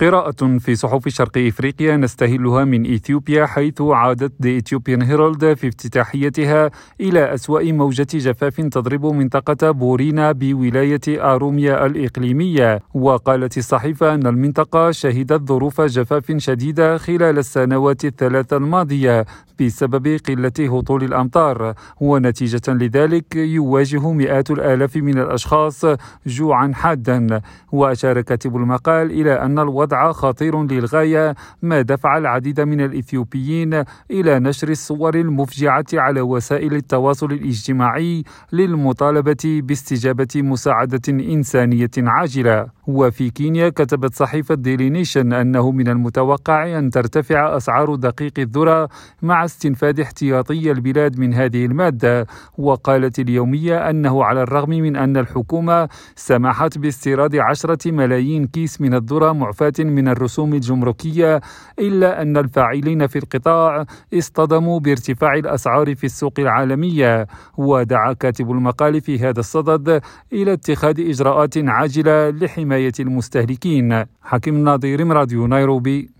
قراءة في صحف شرق إفريقيا نستهلها من إثيوبيا حيث عادت دي إثيوبيان هيرالد في افتتاحيتها إلى أسوأ موجة جفاف تضرب منطقة بورينا بولاية آروميا الإقليمية. وقالت الصحيفة أن المنطقة شهدت ظروف جفاف شديدة خلال السنوات الثلاث الماضية بسبب قلة هطول الأمطار. ونتيجة لذلك يواجه مئات الآلاف من الأشخاص جوعا حادا. وأشار كاتب المقال إلى أن الوضع وضع خطير للغاية ما دفع العديد من الإثيوبيين إلى نشر الصور المفجعة على وسائل التواصل الاجتماعي للمطالبة باستجابة مساعدة إنسانية عاجلة. وفي كينيا كتبت صحيفة ديلي نيشن أنه من المتوقع أن ترتفع أسعار دقيق الذرة مع استنفاد احتياطي البلاد من هذه المادة وقالت اليومية أنه على الرغم من أن الحكومة سمحت باستيراد عشرة ملايين كيس من الذرة معفاة من الرسوم الجمركية إلا أن الفاعلين في القطاع اصطدموا بارتفاع الأسعار في السوق العالمية. ودعا كاتب المقال في هذا الصدد إلى اتخاذ إجراءات عاجلة لحماية المستهلكين. حكيم ناظر راديو نيروبي.